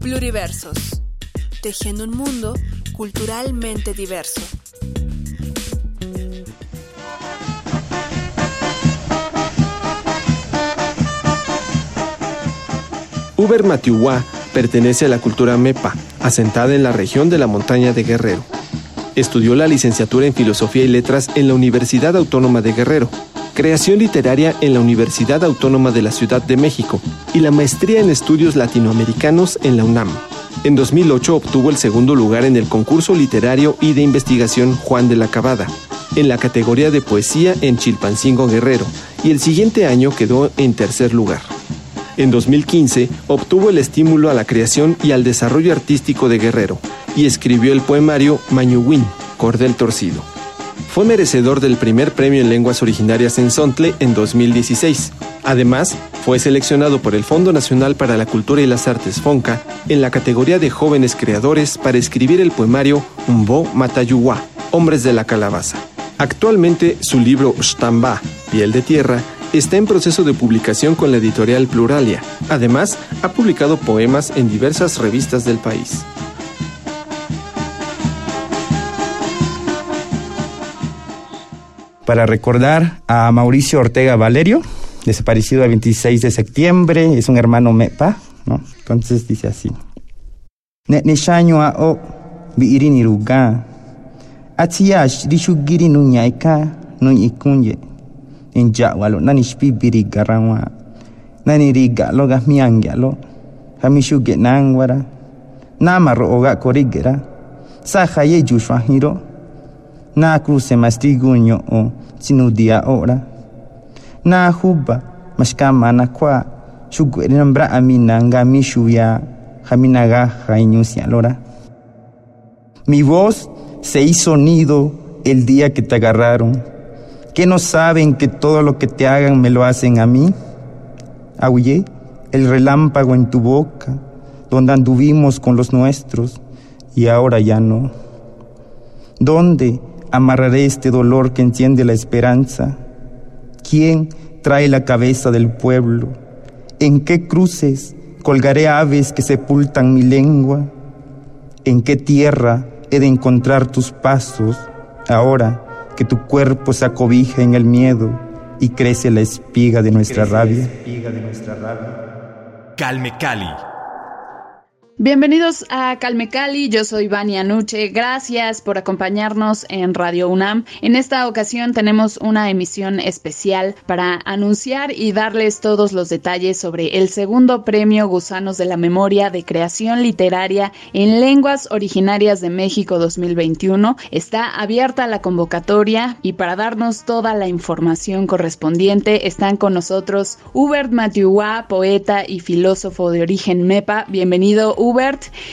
Pluriversos, tejiendo un mundo culturalmente diverso. Uber Matiuhua pertenece a la cultura Mepa, asentada en la región de la montaña de Guerrero. Estudió la licenciatura en Filosofía y Letras en la Universidad Autónoma de Guerrero, creación literaria en la Universidad Autónoma de la Ciudad de México y la maestría en estudios latinoamericanos en la UNAM. En 2008 obtuvo el segundo lugar en el concurso literario y de investigación Juan de la Cabada, en la categoría de poesía en Chilpancingo Guerrero, y el siguiente año quedó en tercer lugar. En 2015 obtuvo el estímulo a la creación y al desarrollo artístico de Guerrero y escribió el poemario Mañuwin, Cordel Torcido. Fue merecedor del primer premio en lenguas originarias en Sontle en 2016. Además, fue seleccionado por el Fondo Nacional para la Cultura y las Artes FONCA en la categoría de jóvenes creadores para escribir el poemario Umbo Matayuwa, Hombres de la Calabaza. Actualmente su libro Stamba, Piel de Tierra, está en proceso de publicación con la editorial Pluralia. Además, ha publicado poemas en diversas revistas del país. Para recordar a Mauricio Ortega Valerio, desaparecido el 26 de septiembre, es un hermano mepa, ¿no? Entonces dice así. o biirini ruga. Atiyash rishugiri nunyaika ikunye en walo nani shpi biri garangwa nani riga lo ga miangya lo. Hamishu ge nangwara. Nama ro oga korigera. Sa khaye jushwa hiro na cruce mastigunyo o sinudia ora mi voz se hizo nido el día que te agarraron ¿Qué no saben que todo lo que te hagan me lo hacen a mí? Aullé el relámpago en tu boca, donde anduvimos con los nuestros, y ahora ya no. ¿Dónde amarraré este dolor que enciende la esperanza? ¿Quién trae la cabeza del pueblo? ¿En qué cruces colgaré aves que sepultan mi lengua? ¿En qué tierra he de encontrar tus pasos ahora? que tu cuerpo se acobija en el miedo y crece la espiga de nuestra rabia. Calme Cali Bienvenidos a Calme Cali, yo soy Vania Nuche, gracias por acompañarnos en Radio UNAM. En esta ocasión tenemos una emisión especial para anunciar y darles todos los detalles sobre el segundo premio Gusanos de la Memoria de Creación Literaria en Lenguas Originarias de México 2021. Está abierta la convocatoria y para darnos toda la información correspondiente están con nosotros Hubert Matiuá, poeta y filósofo de origen MEPA. Bienvenido.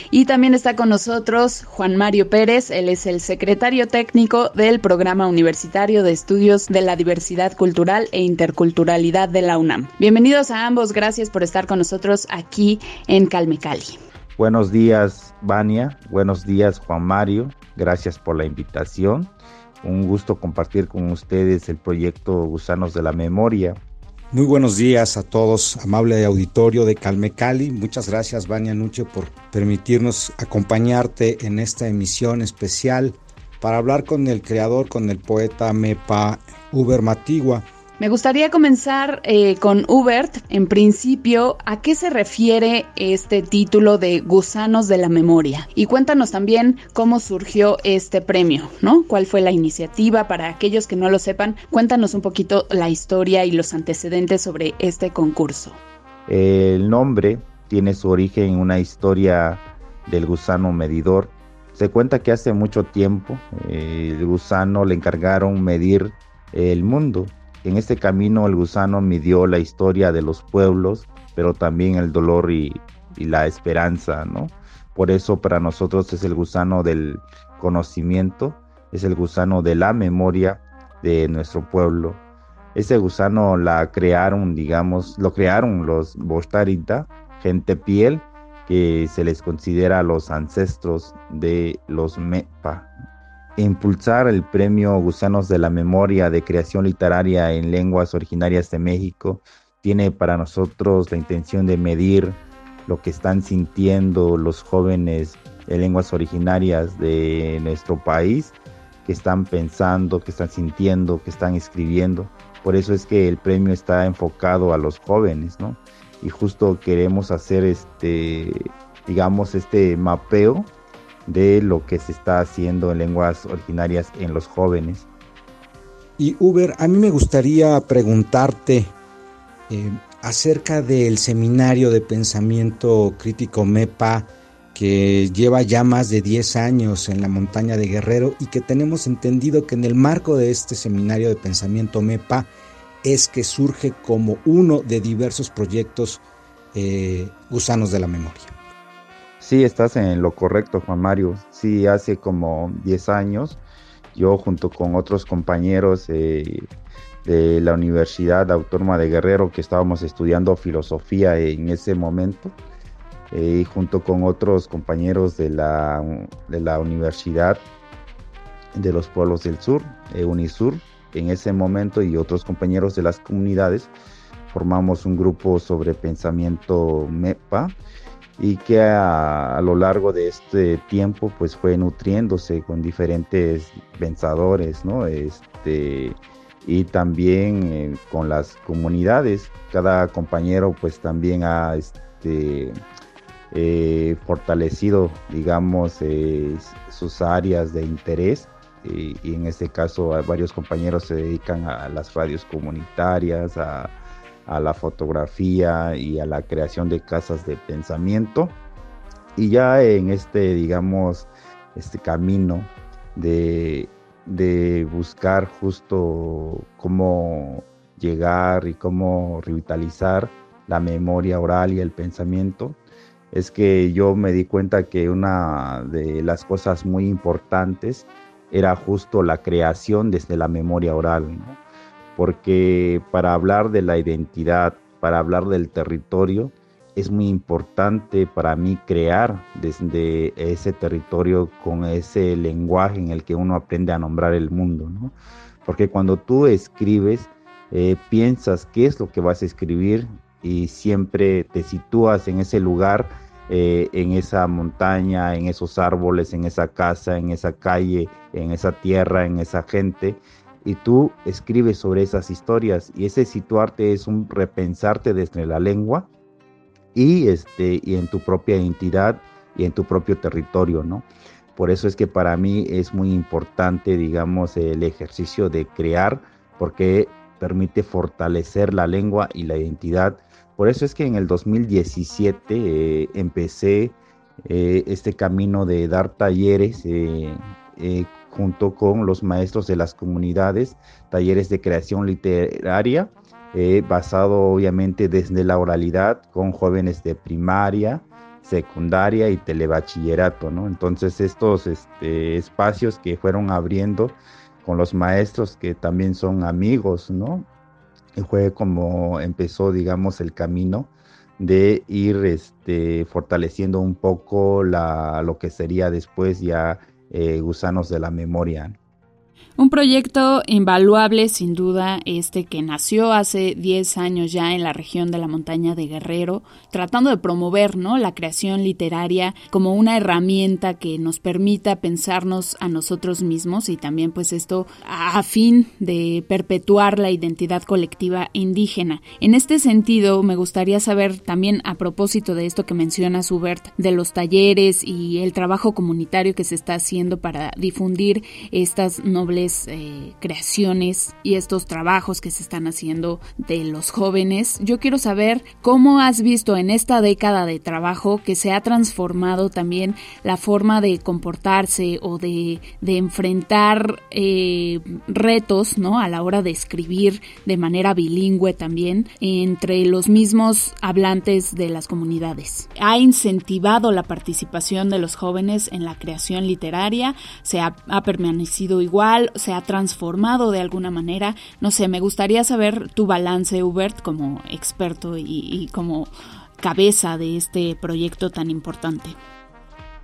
Y también está con nosotros Juan Mario Pérez, él es el secretario técnico del Programa Universitario de Estudios de la Diversidad Cultural e Interculturalidad de la UNAM. Bienvenidos a ambos, gracias por estar con nosotros aquí en Calme Cali. Buenos días, Vania. Buenos días, Juan Mario. Gracias por la invitación. Un gusto compartir con ustedes el proyecto Gusanos de la Memoria, muy buenos días a todos, amable auditorio de Calme Cali. Muchas gracias, Vania Nuche, por permitirnos acompañarte en esta emisión especial para hablar con el creador, con el poeta Mepa Uber Matigua me gustaría comenzar eh, con Hubert. En principio, ¿a qué se refiere este título de Gusanos de la Memoria? Y cuéntanos también cómo surgió este premio, ¿no? ¿Cuál fue la iniciativa? Para aquellos que no lo sepan, cuéntanos un poquito la historia y los antecedentes sobre este concurso. El nombre tiene su origen en una historia del gusano medidor Se cuenta que hace mucho tiempo eh, el gusano le encargaron medir el mundo. En este camino el gusano midió la historia de los pueblos, pero también el dolor y, la esperanza, ¿no? Por eso para nosotros es el gusano del conocimiento, es el gusano de la memoria de nuestro pueblo. Ese gusano la crearon, digamos, lo crearon los Bostarita, gente piel, que se les considera los ancestros de los MEPA. Impulsar el premio Gusanos de la Memoria de Creación Literaria en Lenguas Originarias de México tiene para nosotros la intención de medir lo que están sintiendo los jóvenes de lenguas originarias de nuestro país, que están pensando, que están sintiendo, que están escribiendo. Por eso es que el premio está enfocado a los jóvenes, ¿no? Y justo queremos hacer este, digamos, este mapeo de lo que se está haciendo en lenguas originarias en los jóvenes. Y Uber, a mí me gustaría preguntarte, eh, acerca del seminario de pensamiento crítico MEPA que lleva ya más de 10 años en la montaña de Guerrero y que tenemos entendido que en el marco de este seminario de pensamiento MEPA es que surge como uno de diversos proyectos eh, gusanos de la memoria. Sí, estás en lo correcto, Juan Mario. Sí, hace como 10 años, yo junto con otros compañeros eh, de la Universidad Autónoma de Guerrero que estábamos estudiando filosofía en ese momento eh, junto con otros compañeros de la, de la Universidad de los Pueblos del Sur, eh, Unisur, en ese momento y otros compañeros de las comunidades formamos un grupo sobre pensamiento MEPA y que a, a, lo largo de este tiempo pues fue nutriéndose con diferentes pensadores, ¿no? Este, y también eh, con las comunidades. Cada compañero pues también ha este, eh, fortalecido, digamos, eh, sus áreas de interés. Y, en este caso varios compañeros se dedican a las radios comunitarias, a, a la fotografía y a la creación de casas de pensamiento. Y ya en este, digamos, este camino de de buscar justo cómo llegar y cómo revitalizar la memoria oral y el pensamiento, es que yo me di cuenta que una de las cosas muy importantes era justo la creación desde la memoria oral, porque para hablar de la identidad, para hablar del territorio, es muy importante para mí crear desde ese territorio con ese lenguaje en el que uno aprende a nombrar el mundo, ¿no? Porque cuando tú escribes, eh, piensas qué es lo que vas a escribir y siempre te sitúas en ese lugar, eh, en esa montaña, en esos árboles, en esa casa, en esa calle, en esa tierra, en esa gente, y tú escribes sobre esas historias y ese situarte es un repensarte desde la lengua y, este, y en tu propia identidad y en tu propio territorio, ¿no? Por eso es que para mí es muy importante, digamos, el ejercicio de crear, porque permite fortalecer la lengua y la identidad. Por eso es que en el 2017 eh, empecé eh, este camino de dar talleres eh, junto con los maestros de las comunidades, talleres de creación literaria eh, basado obviamente desde la oralidad con jóvenes de primaria, secundaria y telebachillerato, ¿no? Entonces estos este, espacios que fueron abriendo con los maestros que también son amigos, ¿no? Y fue como empezó, digamos, el camino de ir este, fortaleciendo un poco la, lo que sería después ya eh, Gusanos de la Memoria. Un proyecto invaluable, sin duda, este que nació hace 10 años ya en la región de la montaña de Guerrero, tratando de promover ¿no? la creación literaria como una herramienta que nos permita pensarnos a nosotros mismos y también pues esto a fin de perpetuar la identidad colectiva indígena. En este sentido, me gustaría saber también a propósito de esto que menciona Hubert, de los talleres y el trabajo comunitario que se está haciendo para difundir estas novedades eh, creaciones y estos trabajos que se están haciendo de los jóvenes. Yo quiero saber cómo has visto en esta década de trabajo que se ha transformado también la forma de comportarse o de, enfrentar eh, retos, ¿no? A la hora de escribir de manera bilingüe también entre los mismos hablantes de las comunidades. Ha incentivado la participación de los jóvenes en la creación literaria, se ha, permanecido igual, se ha transformado de alguna manera. No sé, me gustaría saber tu balance, Hubert, como experto y, como cabeza de este proyecto tan importante.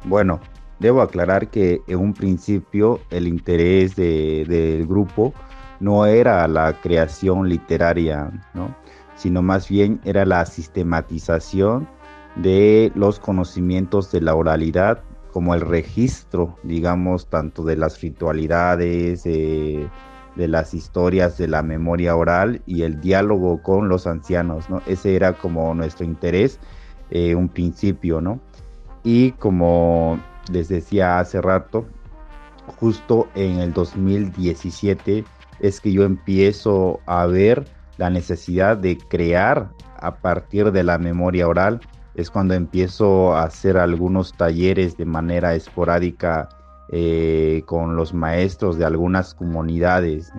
Bueno, debo aclarar que en un principio el interés del grupo no era la creación literaria, ¿no? sino más bien era la sistematización de los conocimientos de la oralidad como el registro, digamos, tanto de las ritualidades, de las historias de la memoria oral y el diálogo con los ancianos, ¿no? Ese era como nuestro interés, eh, un principio, ¿no? Y como les decía hace rato, justo en el 2017 es que yo empiezo a ver la necesidad de crear a partir de la memoria oral es cuando empiezo a hacer algunos talleres de manera esporádica eh, con los maestros de algunas comunidades,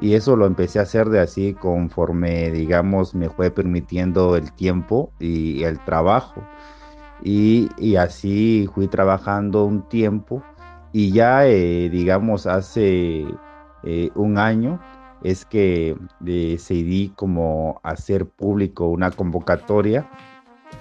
Y eso lo empecé a hacer de así conforme, digamos, me fue permitiendo el tiempo y el trabajo. Y, así fui trabajando un tiempo y ya, eh, digamos, hace eh, un año es que decidí como hacer público una convocatoria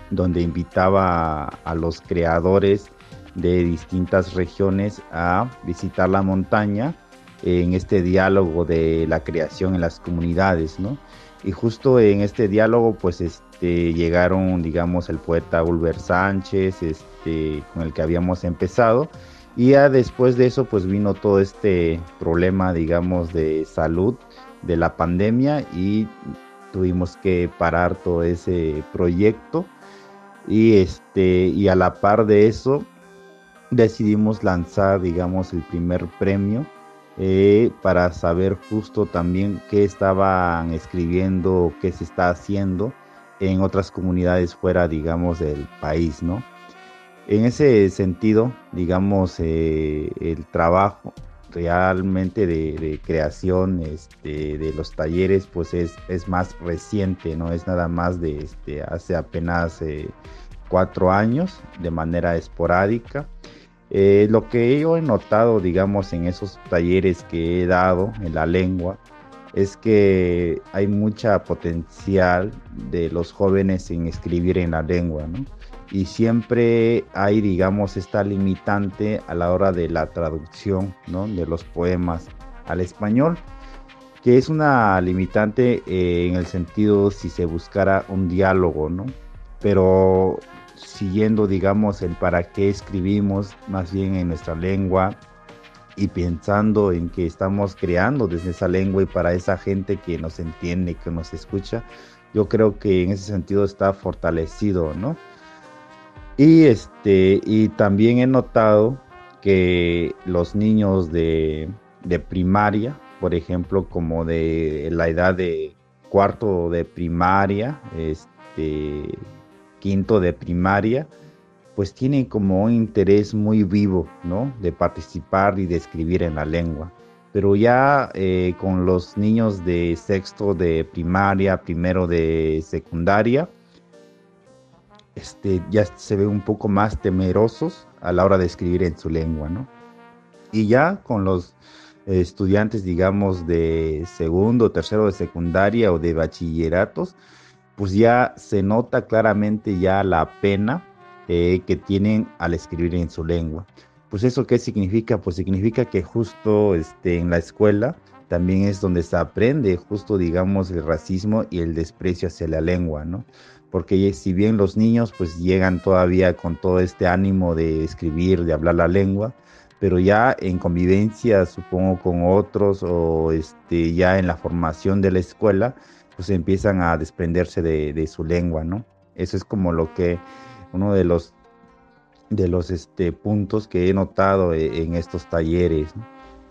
donde invitaba a, los creadores de distintas regiones a visitar la montaña en este diálogo de la creación en las comunidades, ¿no? Y justo en este diálogo, pues, este, llegaron, digamos, el poeta Ulver Sánchez, este, con el que habíamos empezado, y ya después de eso, pues, vino todo este problema, digamos, de salud de la pandemia y tuvimos que parar todo ese proyecto y este y a la par de eso decidimos lanzar digamos el primer premio eh, para saber justo también qué estaban escribiendo qué se está haciendo en otras comunidades fuera digamos del país no en ese sentido digamos eh, el trabajo realmente de, creación este, de los talleres pues es, es, más reciente, no es nada más de este, hace apenas eh, cuatro años de manera esporádica. Eh, lo que yo he notado, digamos, en esos talleres que he dado en la lengua, es que hay mucha potencial de los jóvenes en escribir en la lengua, ¿no? Y siempre hay, digamos, esta limitante a la hora de la traducción ¿no? de los poemas al español, que es una limitante eh, en el sentido si se buscara un diálogo, ¿no? Pero siguiendo, digamos, el para qué escribimos más bien en nuestra lengua y pensando en que estamos creando desde esa lengua y para esa gente que nos entiende, que nos escucha, yo creo que en ese sentido está fortalecido, ¿no? Y este, y también he notado que los niños de, primaria, por ejemplo, como de la edad de cuarto de primaria, este, quinto de primaria, pues tienen como un interés muy vivo, ¿no? De participar y de escribir en la lengua. Pero ya eh, con los niños de sexto de primaria, primero de secundaria, este, ya se ve un poco más temerosos a la hora de escribir en su lengua, ¿no? Y ya con los estudiantes, digamos, de segundo, tercero de secundaria o de bachilleratos, pues ya se nota claramente ya la pena eh, que tienen al escribir en su lengua. Pues eso qué significa? Pues significa que justo este, en la escuela también es donde se aprende justo, digamos, el racismo y el desprecio hacia la lengua, ¿no? Porque si bien los niños pues llegan todavía con todo este ánimo de escribir, de hablar la lengua, pero ya en convivencia supongo con otros o este, ya en la formación de la escuela, pues empiezan a desprenderse de, su lengua, ¿no? Eso es como lo que uno de los de los este, puntos que he notado e, en estos talleres.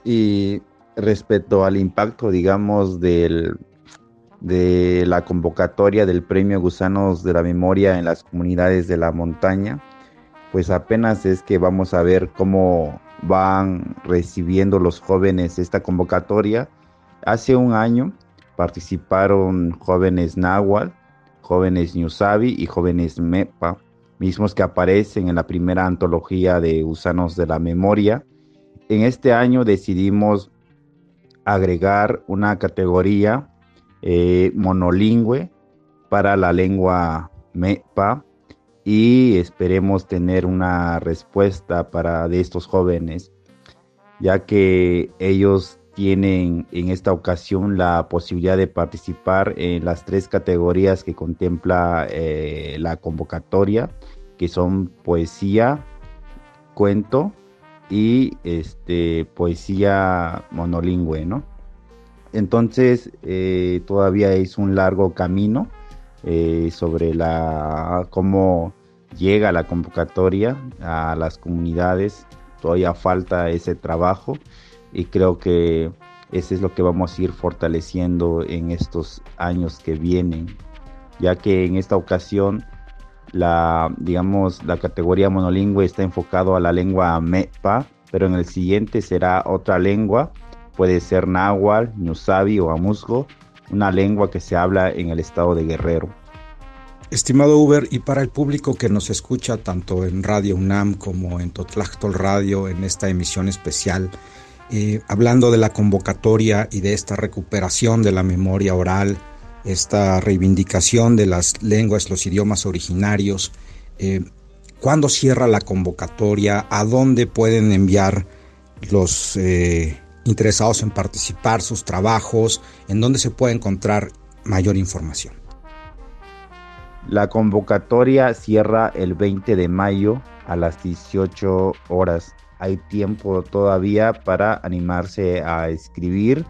Y respecto al impacto, digamos, del, de la convocatoria del premio Gusanos de la Memoria en las comunidades de la montaña, pues apenas es que vamos a ver cómo van recibiendo los jóvenes esta convocatoria. Hace un año participaron jóvenes náhuatl, jóvenes ñusabi y jóvenes mepa, mismos que aparecen en la primera antología de Gusanos de la Memoria. En este año decidimos agregar una categoría eh, monolingüe para la lengua MEPA y esperemos tener una respuesta para de estos jóvenes, ya que ellos tienen en esta ocasión la posibilidad de participar en las tres categorías que contempla eh, la convocatoria, que son poesía, cuento y este, poesía monolingüe, ¿no? Entonces eh, todavía es un largo camino eh, sobre la cómo llega la convocatoria a las comunidades. Todavía falta ese trabajo y creo que ese es lo que vamos a ir fortaleciendo en estos años que vienen, ya que en esta ocasión la digamos la categoría monolingüe está enfocado a la lengua MEPA, pero en el siguiente será otra lengua puede ser náhuatl, ñusabi o amuzgo, una lengua que se habla en el estado de Guerrero. Estimado Uber, y para el público que nos escucha tanto en Radio UNAM como en Totlactol Radio en esta emisión especial, eh, hablando de la convocatoria y de esta recuperación de la memoria oral, esta reivindicación de las lenguas, los idiomas originarios, eh, ¿cuándo cierra la convocatoria? ¿A dónde pueden enviar los eh, interesados en participar, sus trabajos, en dónde se puede encontrar mayor información. La convocatoria cierra el 20 de mayo a las 18 horas. Hay tiempo todavía para animarse a escribir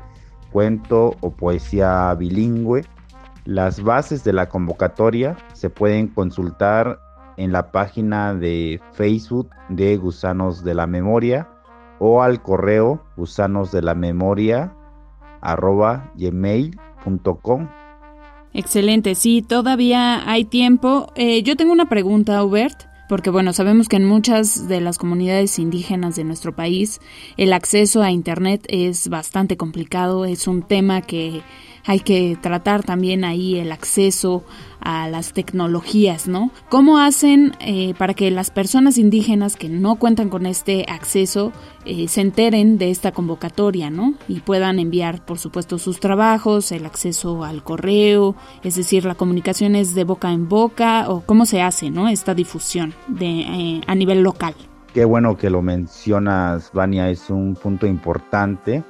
cuento o poesía bilingüe. Las bases de la convocatoria se pueden consultar en la página de Facebook de Gusanos de la Memoria o al correo gusanos. Excelente, sí, todavía hay tiempo. Eh, yo tengo una pregunta, Hubert, porque bueno, sabemos que en muchas de las comunidades indígenas de nuestro país el acceso a Internet es bastante complicado, es un tema que hay que tratar también ahí el acceso a las tecnologías, ¿no? ¿Cómo hacen eh, para que las personas indígenas que no cuentan con este acceso eh, se enteren de esta convocatoria, ¿no? Y puedan enviar, por supuesto, sus trabajos, el acceso al correo, es decir, la comunicación es de boca en boca o cómo se hace, ¿no? Esta difusión de, eh, a nivel local. Qué bueno que lo mencionas, Vania, es un punto importante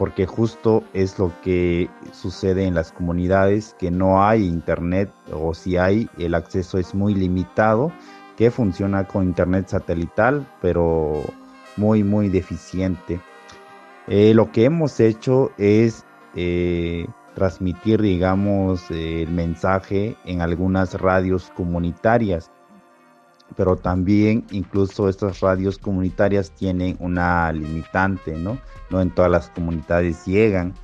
porque justo es lo que sucede en las comunidades que no hay internet o si hay el acceso es muy limitado que funciona con internet satelital pero muy muy deficiente. Eh, lo que hemos hecho es eh, transmitir digamos el mensaje en algunas radios comunitarias pero también incluso estas radios comunitarias tienen una limitante, ¿no? No en todas las comunidades llegan.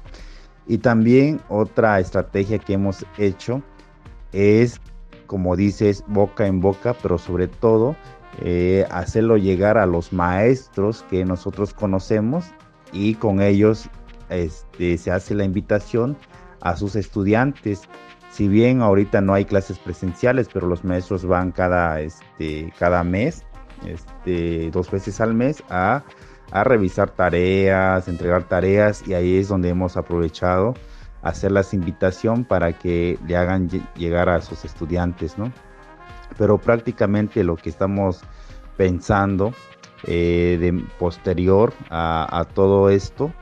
Y también otra estrategia que hemos hecho es, como dices, boca en boca, pero sobre todo eh, hacerlo llegar a los maestros que nosotros conocemos y con ellos este, se hace la invitación a sus estudiantes si bien ahorita no hay clases presenciales, pero los maestros van cada, este, cada mes, este, dos veces al mes, a, revisar tareas, entregar tareas, y ahí es donde hemos aprovechado hacer las invitación para que le hagan llegar a sus estudiantes, ¿no? Pero prácticamente lo que estamos pensando eh, de posterior a, a todo esto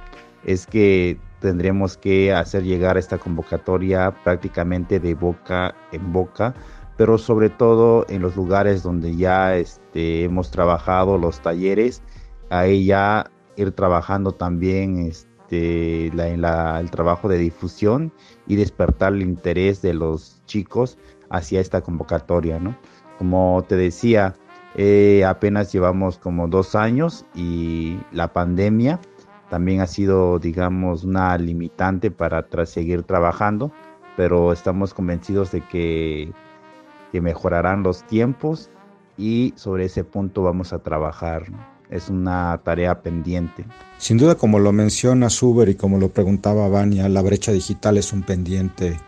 es que tendremos que hacer llegar esta convocatoria prácticamente de boca en boca, pero sobre todo en los lugares donde ya este, hemos trabajado los talleres, ahí ya ir trabajando también este, la, el trabajo de difusión y despertar el interés de los chicos hacia esta convocatoria, ¿no? Como te decía, eh, apenas llevamos como dos años y la pandemia también ha sido, digamos, una limitante para seguir trabajando, pero estamos convencidos de que, que mejorarán los tiempos y sobre ese punto vamos a trabajar. Es una tarea pendiente. Sin duda, como lo menciona Suber y como lo preguntaba Vania, la brecha digital es un pendiente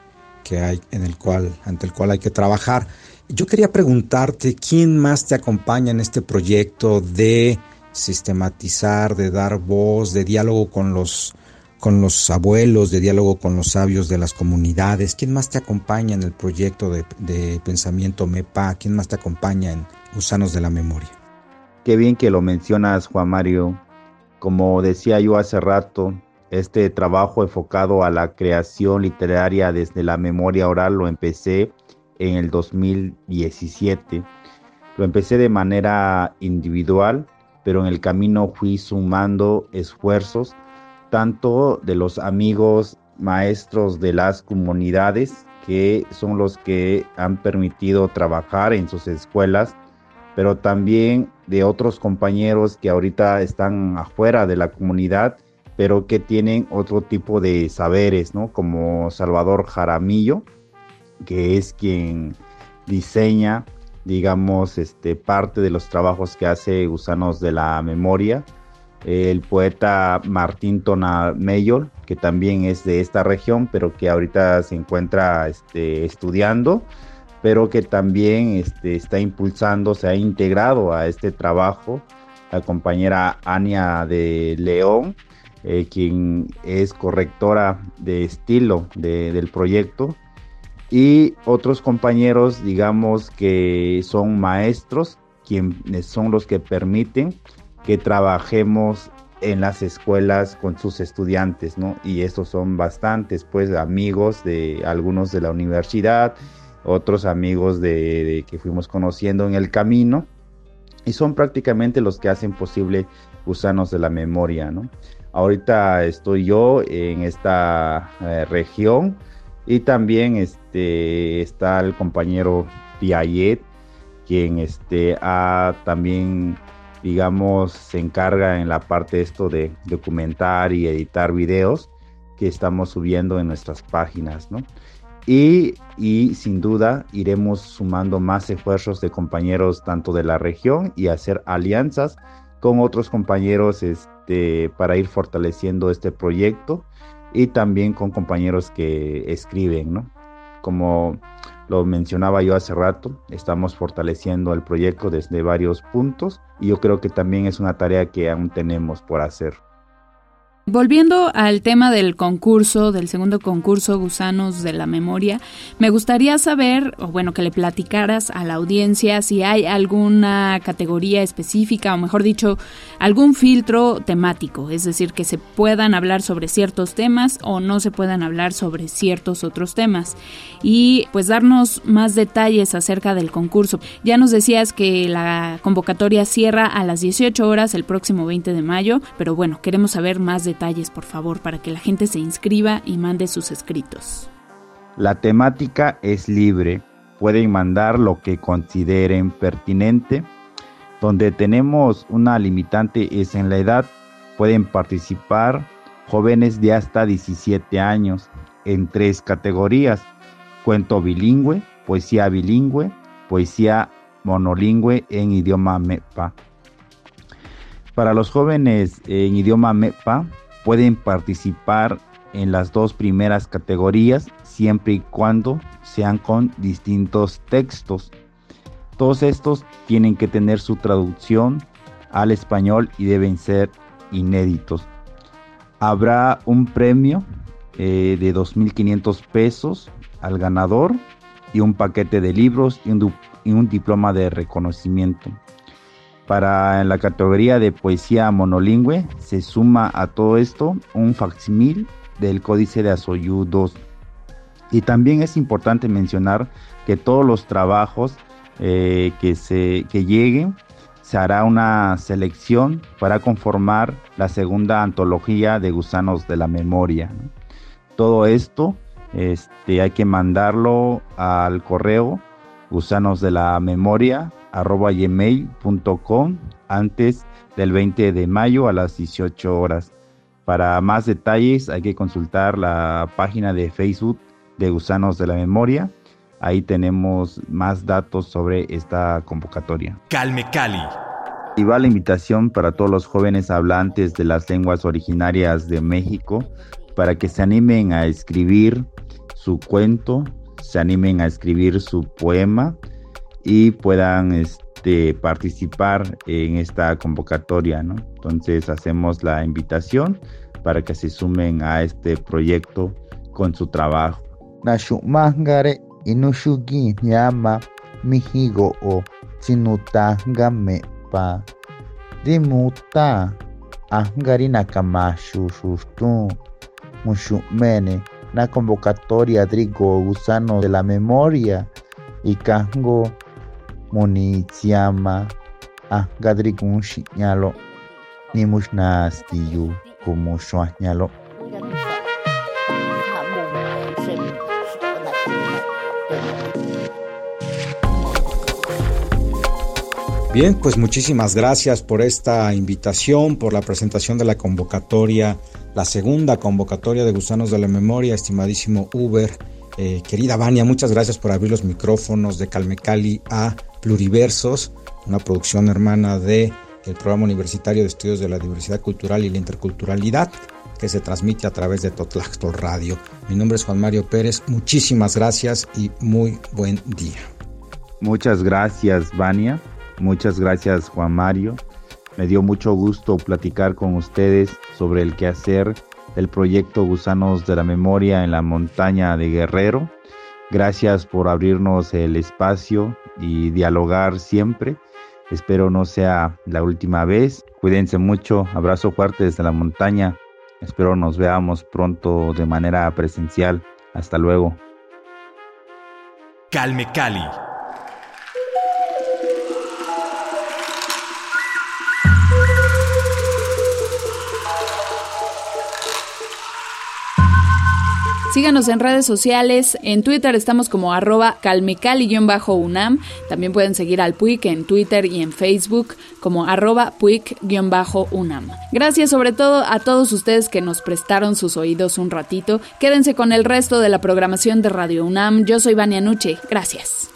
que hay en el cual, ante el cual hay que trabajar. Yo quería preguntarte quién más te acompaña en este proyecto de sistematizar, de dar voz, de diálogo con los con los abuelos, de diálogo con los sabios de las comunidades. ¿Quién más te acompaña en el proyecto de, de pensamiento MEPA? ¿Quién más te acompaña en Gusanos de la Memoria? Qué bien que lo mencionas, Juan Mario. Como decía yo hace rato, este trabajo enfocado a la creación literaria desde la memoria oral lo empecé en el 2017. Lo empecé de manera individual, pero en el camino fui sumando esfuerzos tanto de los amigos maestros de las comunidades, que son los que han permitido trabajar en sus escuelas, pero también de otros compañeros que ahorita están afuera de la comunidad, pero que tienen otro tipo de saberes, ¿no? Como Salvador Jaramillo, que es quien diseña, digamos, este, parte de los trabajos que hace Gusanos de la Memoria. El poeta Martín Tona Tonameyol, que también es de esta región, pero que ahorita se encuentra este, estudiando, pero que también este, está impulsando, se ha integrado a este trabajo. La compañera Ania de León, eh, quien es correctora de estilo del proyecto, y otros compañeros, digamos, que son maestros, quienes son los que permiten que trabajemos en las escuelas con sus estudiantes, ¿no? Y estos son bastantes, pues, amigos de algunos de la universidad, otros amigos de, que fuimos conociendo en el camino, y son prácticamente los que hacen posible Gusanos de la Memoria, ¿no? Ahorita estoy yo en esta eh, región, y también este, está el compañero Piaget, quien este, ha también, digamos, se encarga en la parte de esto de documentar y editar videos que estamos subiendo en nuestras páginas, ¿no? Y, y, sin duda iremos sumando más esfuerzos de compañeros tanto de la región y hacer alianzas con otros compañeros este, para ir fortaleciendo este proyecto y también con compañeros que escriben, ¿no? Como lo mencionaba yo hace rato, estamos fortaleciendo el proyecto desde varios puntos y yo creo que también es una tarea que aún tenemos por hacer. Volviendo al tema del concurso, del segundo concurso Gusanos de la Memoria, me gustaría saber, o bueno, que le platicaras a la audiencia si hay alguna categoría específica, o mejor dicho, algún filtro temático, es decir, que se puedan hablar sobre ciertos temas o no se puedan hablar sobre ciertos otros temas. Y pues darnos más detalles acerca del concurso. Ya nos decías que la convocatoria cierra a las 18 horas el próximo 20 de mayo, pero bueno, queremos saber más detalles detalles, por favor, para que la gente se inscriba y mande sus escritos. La temática es libre. Pueden mandar lo que consideren pertinente. Donde tenemos una limitante es en la edad. Pueden participar jóvenes de hasta 17 años en tres categorías. Cuento bilingüe, poesía bilingüe, poesía monolingüe en idioma MEPA. Para los jóvenes en idioma MEPA pueden participar en las dos primeras categorías siempre y cuando sean con distintos textos. Todos estos tienen que tener su traducción al español y deben ser inéditos. Habrá un premio eh, de 2.500 pesos al ganador y un paquete de libros y un diploma de reconocimiento. Para la categoría de poesía monolingüe se suma a todo esto un facsimil del Códice de Asoyú 2. Y también es importante mencionar que todos los trabajos eh, que, se, que lleguen se hará una selección para conformar la segunda antología de gusanos de la memoria. Todo esto este, hay que mandarlo al correo gusanos de la memoria arroba gmail.com antes del 20 de mayo a las 18 horas. Para más detalles hay que consultar la página de Facebook de Gusanos de la Memoria. Ahí tenemos más datos sobre esta convocatoria. Calme Cali. Y va la invitación para todos los jóvenes hablantes de las lenguas originarias de México para que se animen a escribir su cuento, se animen a escribir su poema y puedan este, participar en esta convocatoria. ¿no? Entonces hacemos la invitación para que se sumen a este proyecto con su trabajo. Inushugi llama mihigo o sinutangame pa dimuta angari nakamashu shustu mushumene na convocatoria Drigo Gusano de la Memoria y Kango Moniciama a Gadrigun Shiñalo ni Mushnastiyu como Shuañalo. Bien, pues muchísimas gracias por esta invitación, por la presentación de la convocatoria, la segunda convocatoria de Gusanos de la Memoria, estimadísimo Uber. Eh, querida Vania, muchas gracias por abrir los micrófonos de Calmecali a Pluriversos, una producción hermana de el Programa Universitario de Estudios de la Diversidad Cultural y la Interculturalidad que se transmite a través de Totlaxtol Radio. Mi nombre es Juan Mario Pérez, muchísimas gracias y muy buen día. Muchas gracias, Vania. Muchas gracias Juan Mario. Me dio mucho gusto platicar con ustedes sobre el quehacer del proyecto Gusanos de la Memoria en la montaña de Guerrero. Gracias por abrirnos el espacio y dialogar siempre. Espero no sea la última vez. Cuídense mucho. Abrazo fuerte desde la montaña. Espero nos veamos pronto de manera presencial. Hasta luego. Calme Cali Síganos en redes sociales. En Twitter estamos como arroba calmecali-unam. También pueden seguir al PUIC en Twitter y en Facebook como arroba PUIC-unam. Gracias sobre todo a todos ustedes que nos prestaron sus oídos un ratito. Quédense con el resto de la programación de Radio UNAM. Yo soy Vania Nuche. Gracias.